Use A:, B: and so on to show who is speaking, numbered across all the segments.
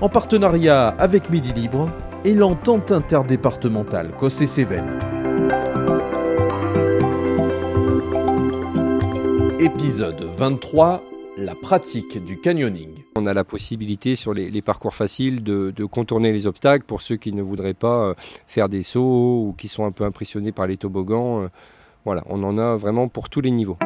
A: en partenariat avec Midi Libre et l'entente interdépartementale Cossé-Cévennes. Épisode 23 La pratique du canyoning.
B: On a la possibilité sur les, parcours faciles de, contourner les obstacles pour ceux qui ne voudraient pas euh, faire des sauts ou qui sont un peu impressionnés par les toboggans. Euh, voilà, on en a vraiment pour tous les niveaux.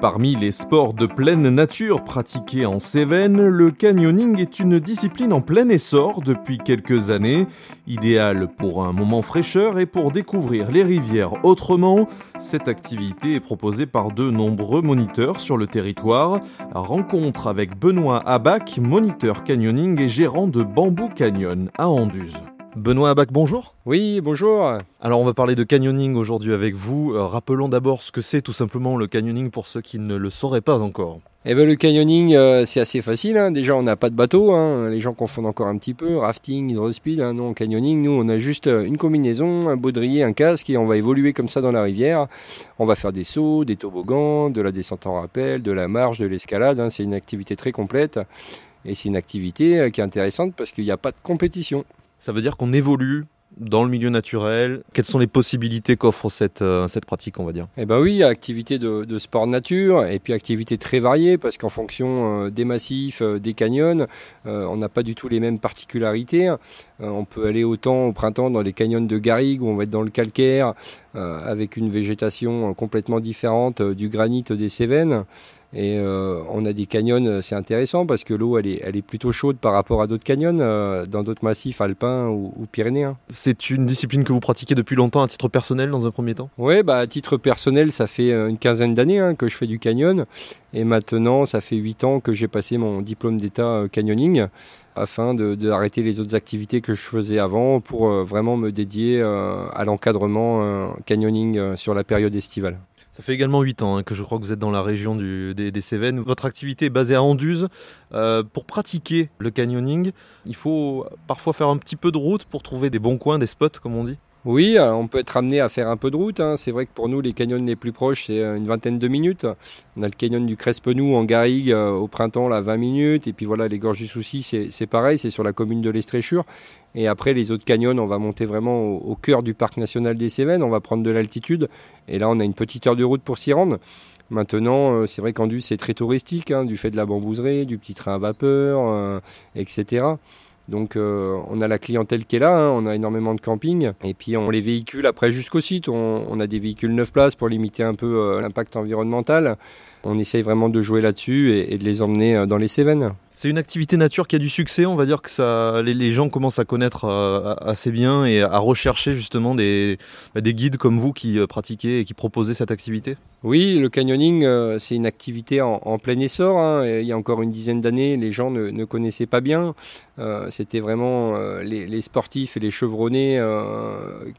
A: Parmi les sports de pleine nature pratiqués en Cévennes, le canyoning est une discipline en plein essor depuis quelques années, idéale pour un moment fraîcheur et pour découvrir les rivières autrement. Cette activité est proposée par de nombreux moniteurs sur le territoire. Rencontre avec Benoît Abac, moniteur canyoning et gérant de Bamboo Canyon à Anduze. Benoît Abac, bonjour.
B: Oui, bonjour.
A: Alors on va parler de canyoning aujourd'hui avec vous. Euh, rappelons d'abord ce que c'est tout simplement le canyoning pour ceux qui ne le sauraient pas encore.
B: Eh ben, le canyoning, euh, c'est assez facile. Hein. Déjà, on n'a pas de bateau. Hein. Les gens confondent encore un petit peu. Rafting, hydrospeed. Hein. Non, canyoning, nous, on a juste euh, une combinaison, un baudrier, un casque et on va évoluer comme ça dans la rivière. On va faire des sauts, des toboggans, de la descente en rappel, de la marche, de l'escalade. C'est une activité très complète. Et c'est une activité qui est intéressante parce qu'il n'y a pas de compétition.
A: Ça veut dire qu'on évolue dans le milieu naturel Quelles sont les possibilités qu'offre cette, euh, cette pratique, on va dire?
B: Eh bien oui, activité de, sport nature et puis activité très variée parce qu'en fonction euh, des massifs, euh, des canyons, on n'a pas du tout les mêmes particularités. on peut aller autant au printemps dans les canyons de Garrigue où on va être dans le calcaire avec une végétation complètement différente du granit des Cévennes. Et euh, on a des canyons, euh, c'est intéressant parce que l'eau, elle est, elle est plutôt chaude par rapport à d'autres canyons, euh, dans d'autres massifs alpins ou, pyrénéens.
A: C'est une discipline que vous pratiquez depuis longtemps à titre personnel dans un premier temps?
B: Oui, bah, à titre personnel, ça fait une quinzaine d'années hein, que je fais du canyon. Et maintenant, ça fait huit ans que j'ai passé mon diplôme d'état canyoning afin d'arrêter les autres activités que je faisais avant pour vraiment me dédier à l'encadrement canyoning sur la période estivale.
A: Ça fait également 8 ans hein, que je crois que vous êtes dans la région des, Cévennes. Votre activité est basée à Anduze. Euh, pour pratiquer le canyoning, il faut parfois faire un petit peu de route pour trouver des bons coins, des spots comme on dit.
B: Oui, euh, on peut être amené à faire un peu de route. Hein. C'est vrai que pour nous, les canyons les plus proches, c'est euh, une vingtaine de minutes. On a le canyon du Crespenou en Garrigue au printemps, là, 20 minutes. Et puis voilà, les gorges du Souci, c'est pareil, c'est sur la commune de l'Estréchure. Et après, les autres canyons, on va monter vraiment au, cœur du parc national des Cévennes. On va prendre de l'altitude. Et là, on a une petite heure de route pour s'y rendre. Maintenant, euh, c'est vrai qu'Andu, c'est très touristique, hein, du fait de la bambouserie, du petit train à vapeur, euh, etc. Donc euh, on a la clientèle qui est là, hein. on a énormément de camping et puis on les véhicule après jusqu'au site. On, a des véhicules 9 places pour limiter un peu l'impact environnemental. On essaye vraiment de jouer là-dessus et, de les emmener dans les Cévennes.
A: C'est une activité nature qui a du succès, on va dire que ça, les, gens commencent à connaître euh, assez bien et à rechercher justement des, bah, des guides comme vous qui euh, pratiquez et qui proposez cette activité.
B: Oui, le canyoning, euh, c'est une activité en, plein essor. Hein. il y a encore une dizaine d'années, les gens ne, connaissaient pas bien. C'était vraiment les, sportifs et les chevronnés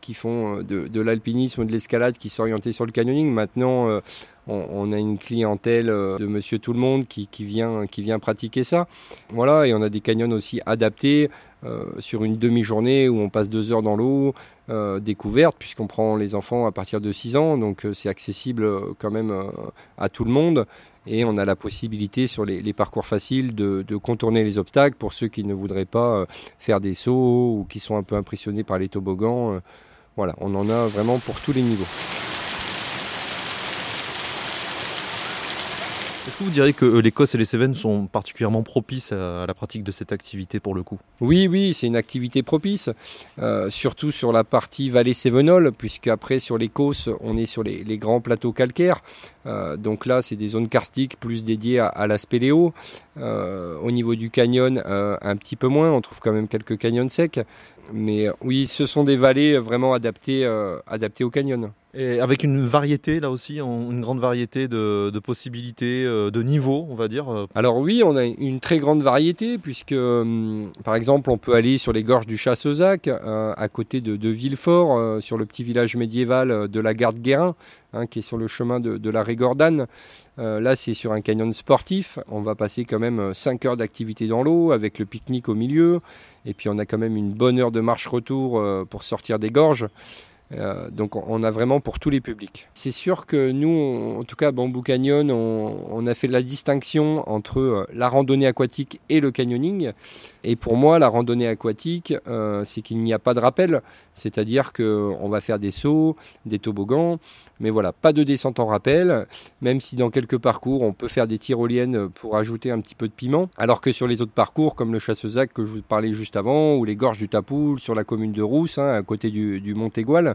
B: qui font de, de l'alpinisme ou de l'escalade qui s'orientaient sur le canyoning. Maintenant, on, a une clientèle euh, de monsieur tout le monde qui, vient, pratiquer ça. Voilà, et on a des canyons aussi adaptés euh, sur une demi-journée où on passe deux heures dans l'eau, euh, découverte, puisqu'on prend les enfants à partir de 6 ans, donc c'est accessible quand même à tout le monde. Et on a la possibilité sur les, parcours faciles de, contourner les obstacles pour ceux qui ne voudraient pas faire des sauts ou qui sont un peu impressionnés par les toboggans. Voilà, on en a vraiment pour tous les niveaux.
A: Est-ce que vous diriez que euh, l'Écosse et les Cévennes sont particulièrement propices à la pratique de cette activité pour le coup?
B: Oui, oui, c'est une activité propice, euh, surtout sur la partie vallée Cévenol, puisque après sur l'Écosse, on est sur les, grands plateaux calcaires. donc là, c'est des zones karstiques plus dédiées à, la spéléo. au niveau du canyon, un petit peu moins. On trouve quand même quelques canyons secs. Mais oui, ce sont des vallées vraiment adaptées, adaptées au canyon.
A: Et avec une variété, là aussi, une grande variété de, possibilités, euh, de niveaux, on va dire. Euh.
B: Alors oui, on a une très grande variété, puisque, hum, par exemple, on peut aller sur les gorges du Chassezac, euh, à côté de, Villefort, sur le petit village médiéval de la Garde-Guérin, hein, qui est sur le chemin de, la Régordane. là, c'est sur un canyon sportif. On va passer quand même 5 heures d'activité dans l'eau, avec le pique-nique au milieu. Et puis, on a quand même une bonne heure de marche-retour pour sortir des gorges. Euh, donc on a vraiment pour tous les publics. C'est sûr que nous, en tout cas Bamboo Canyon, on, a fait la distinction entre euh, la randonnée aquatique et le canyoning. Et pour moi, la randonnée aquatique, euh, c'est qu'il n'y a pas de rappel, c'est-à-dire qu'on va faire des sauts, des toboggans, mais voilà, pas de descente en rappel, même si dans quelques parcours, on peut faire des tyroliennes pour ajouter un petit peu de piment, alors que sur les autres parcours, comme le Chassezac que je vous parlais juste avant, ou les gorges du Tapoul, sur la commune de Rousse, hein, à côté du, du Mont Égual, euh,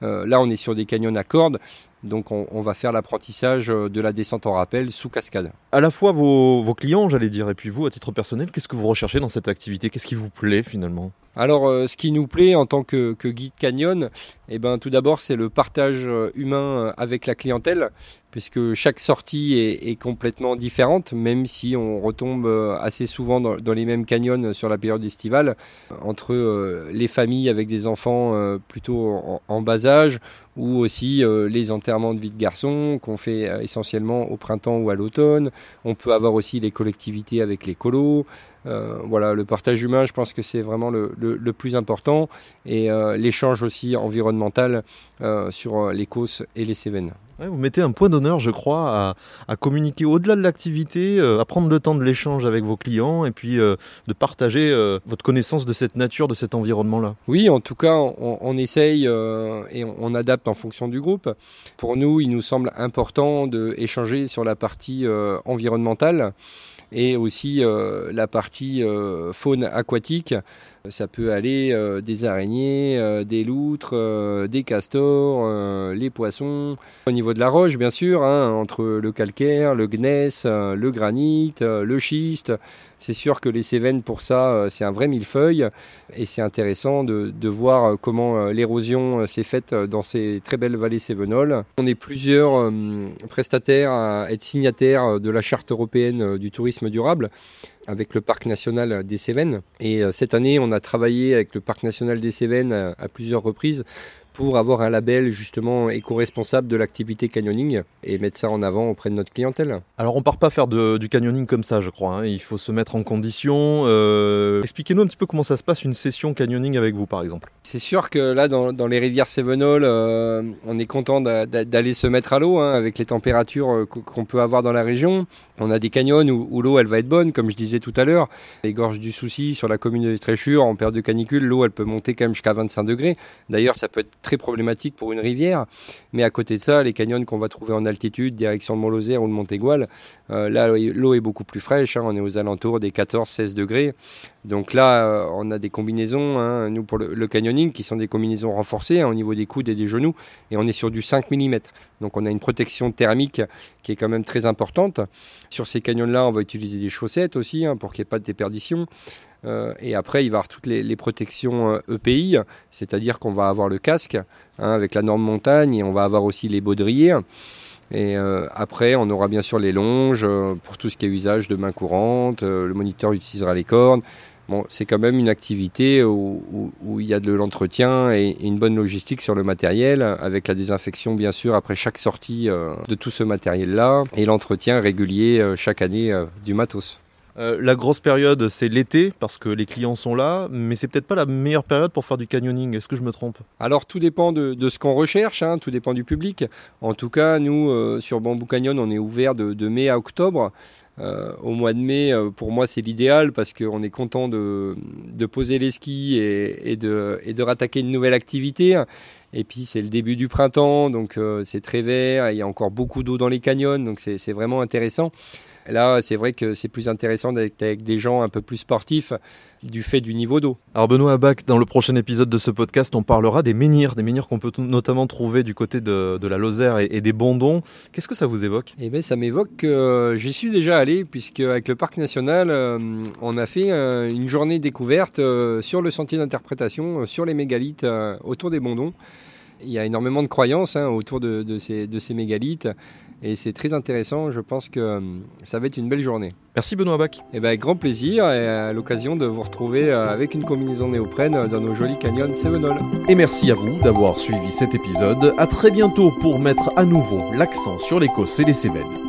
B: là, on est sur des canyons à cordes. Donc on, va faire l'apprentissage euh, de la descente en rappel sous cascade.
A: À la fois vos, clients, j'allais dire, et puis vous, à titre personnel, qu'est-ce que vous recherchez dans cette activité? Qu'est-ce qui vous plaît finalement?
B: Alors euh, ce qui nous plaît en tant que, guide canyon, eh ben, tout d'abord c'est le partage humain avec la clientèle puisque chaque sortie est, complètement différente, même si on retombe assez souvent dans, les mêmes canyons sur la période estivale, entre les familles avec des enfants plutôt en bas âge ou aussi euh, les enterrements de vie de garçons qu'on fait euh, essentiellement au printemps ou à l'automne. On peut avoir aussi les collectivités avec les colos. Euh, voilà, le partage humain, je pense que c'est vraiment le, plus important et l'échange aussi environnemental sur les Causses et les Cévennes.
A: vous mettez un point d'honneur, je crois, à, communiquer au-delà de l'activité, à prendre le temps de l'échange avec vos clients et puis de partager votre connaissance de cette nature, de cet environnement-là.
B: Oui, en tout cas, on, on essaye et on adapte en fonction du groupe. Pour nous, il nous semble important d'échanger sur la partie euh, environnementale et aussi euh, la partie euh, faune aquatique. Ça peut aller des araignées, des loutres, des castors, les poissons. Au niveau de la roche, bien sûr, hein, entre le calcaire, le gneiss, le granit, le schiste, c'est sûr que les Cévennes, pour ça, euh, c'est un vrai millefeuille. Et c'est intéressant de, voir euh, comment euh, l'érosion s'est faite dans ces très belles vallées cévenoles. On est plusieurs prestataires à être signataires de la charte européenne du tourisme durable avec le parc national des Cévennes. Et cette année, on a travaillé avec le parc national des Cévennes à plusieurs reprises pour avoir un label justement éco-responsable de l'activité canyoning et mettre ça en avant auprès de notre clientèle.
A: Alors on part pas faire du canyoning comme ça je crois, hein. il faut se mettre en condition. Euh, expliquez-nous un petit peu comment ça se passe une session canyoning avec vous par exemple.
B: C'est sûr que là dans, les rivières Sévenol, euh, on est content d'aller se mettre à l'eau hein, avec les températures euh, qu'on peut avoir dans la région. On a des canyons où, l'eau elle va être bonne comme je disais tout à l'heure. Les gorges du Souci sur la commune de Tréchures en période de canicule, l'eau elle peut monter quand même jusqu'à 25 degrés. D'ailleurs ça peut être très problématique pour une rivière. Mais à côté de ça, les canyons qu'on va trouver en altitude, direction le Mont-Lozère ou le Mont-Égual, euh, là, l'eau est beaucoup plus fraîche. Hein. on est aux alentours des 14-16 degrés. Donc là, euh, on a des combinaisons, hein, nous, pour le, canyoning, qui sont des combinaisons renforcées hein, au niveau des coudes et des genoux. Et on est sur du 5 mm. Donc on a une protection thermique qui est quand même très importante. Sur ces canyons-là, on va utiliser des chaussettes aussi pour qu'il n'y ait pas de déperdition. Euh, et après, il va avoir toutes les, protections EPI, euh, e c'est-à-dire qu'on va avoir le casque hein, avec la norme montagne et on va avoir aussi les baudriers. Et euh, après, on aura bien sûr les longes pour tout ce qui est usage de main courante. le moniteur utilisera les cordes. Bon, c'est quand même une activité où, il y a de l'entretien et, une bonne logistique sur le matériel, avec la désinfection bien sûr après chaque sortie de tout ce matériel-là et l'entretien régulier chaque année du matos.
A: Euh, la grosse période, c'est l'été, parce que les clients sont là, mais c'est peut-être pas la meilleure période pour faire du canyoning. Est-ce que je me trompe?
B: Alors, tout dépend de, ce qu'on recherche, hein, tout dépend du public. En tout cas, nous, euh, sur Bamboo Canyon, on est ouvert de, mai à octobre. Euh, au mois de mai, pour moi, c'est l'idéal parce qu'on est content de, poser les skis et, de, et de rattaquer une nouvelle activité. Et puis c'est le début du printemps, donc c'est très vert, il y a encore beaucoup d'eau dans les canyons, donc c'est vraiment intéressant. Là, c'est vrai que c'est plus intéressant d'être avec des gens un peu plus sportifs du fait du niveau d'eau.
A: Alors Benoît Abac, dans le prochain épisode de ce podcast, on parlera des menhirs, des menhirs qu'on peut notamment trouver du côté de, la Lozère et, des Bondons. Qu'est-ce que ça vous évoque?
B: Eh bien, ça m'évoque que j'y suis déjà allé, puisque avec le parc national, euh, on a fait euh, une journée découverte euh, sur le sentier d'interprétation, sur les mégalithes autour des Bondons. Il y a énormément de croyances hein, autour de, ces, de ces mégalithes. Et c'est très intéressant, je pense que euh, ça va être une belle journée.
A: Merci Benoît Bach.
B: Et eh ben, avec grand plaisir et à l'occasion de vous retrouver euh, avec une combinaison néoprène dans nos jolis canyons Sevenol.
A: Et merci à vous d'avoir suivi cet épisode. A très bientôt pour mettre à nouveau l'accent sur l'Écosse et les Cévennes.